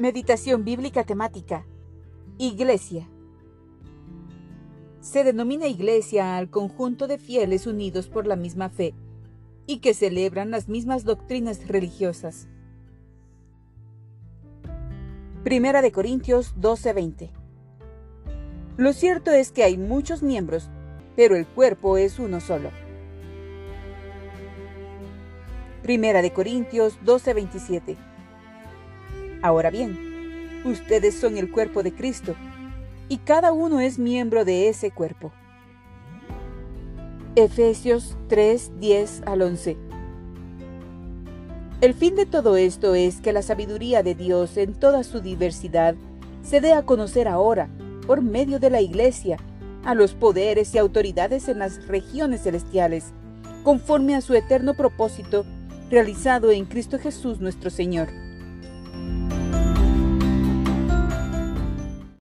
Meditación bíblica temática. Iglesia. Se denomina iglesia al conjunto de fieles unidos por la misma fe y que celebran las mismas doctrinas religiosas. Primera de Corintios 12:20. Lo cierto es que hay muchos miembros, pero el cuerpo es uno solo. Primera de Corintios 12:27. Ahora bien, ustedes son el cuerpo de Cristo y cada uno es miembro de ese cuerpo. Efesios 3, 10 al 11. El fin de todo esto es que la sabiduría de Dios en toda su diversidad se dé a conocer ahora, por medio de la Iglesia, a los poderes y autoridades en las regiones celestiales, conforme a su eterno propósito realizado en Cristo Jesús nuestro Señor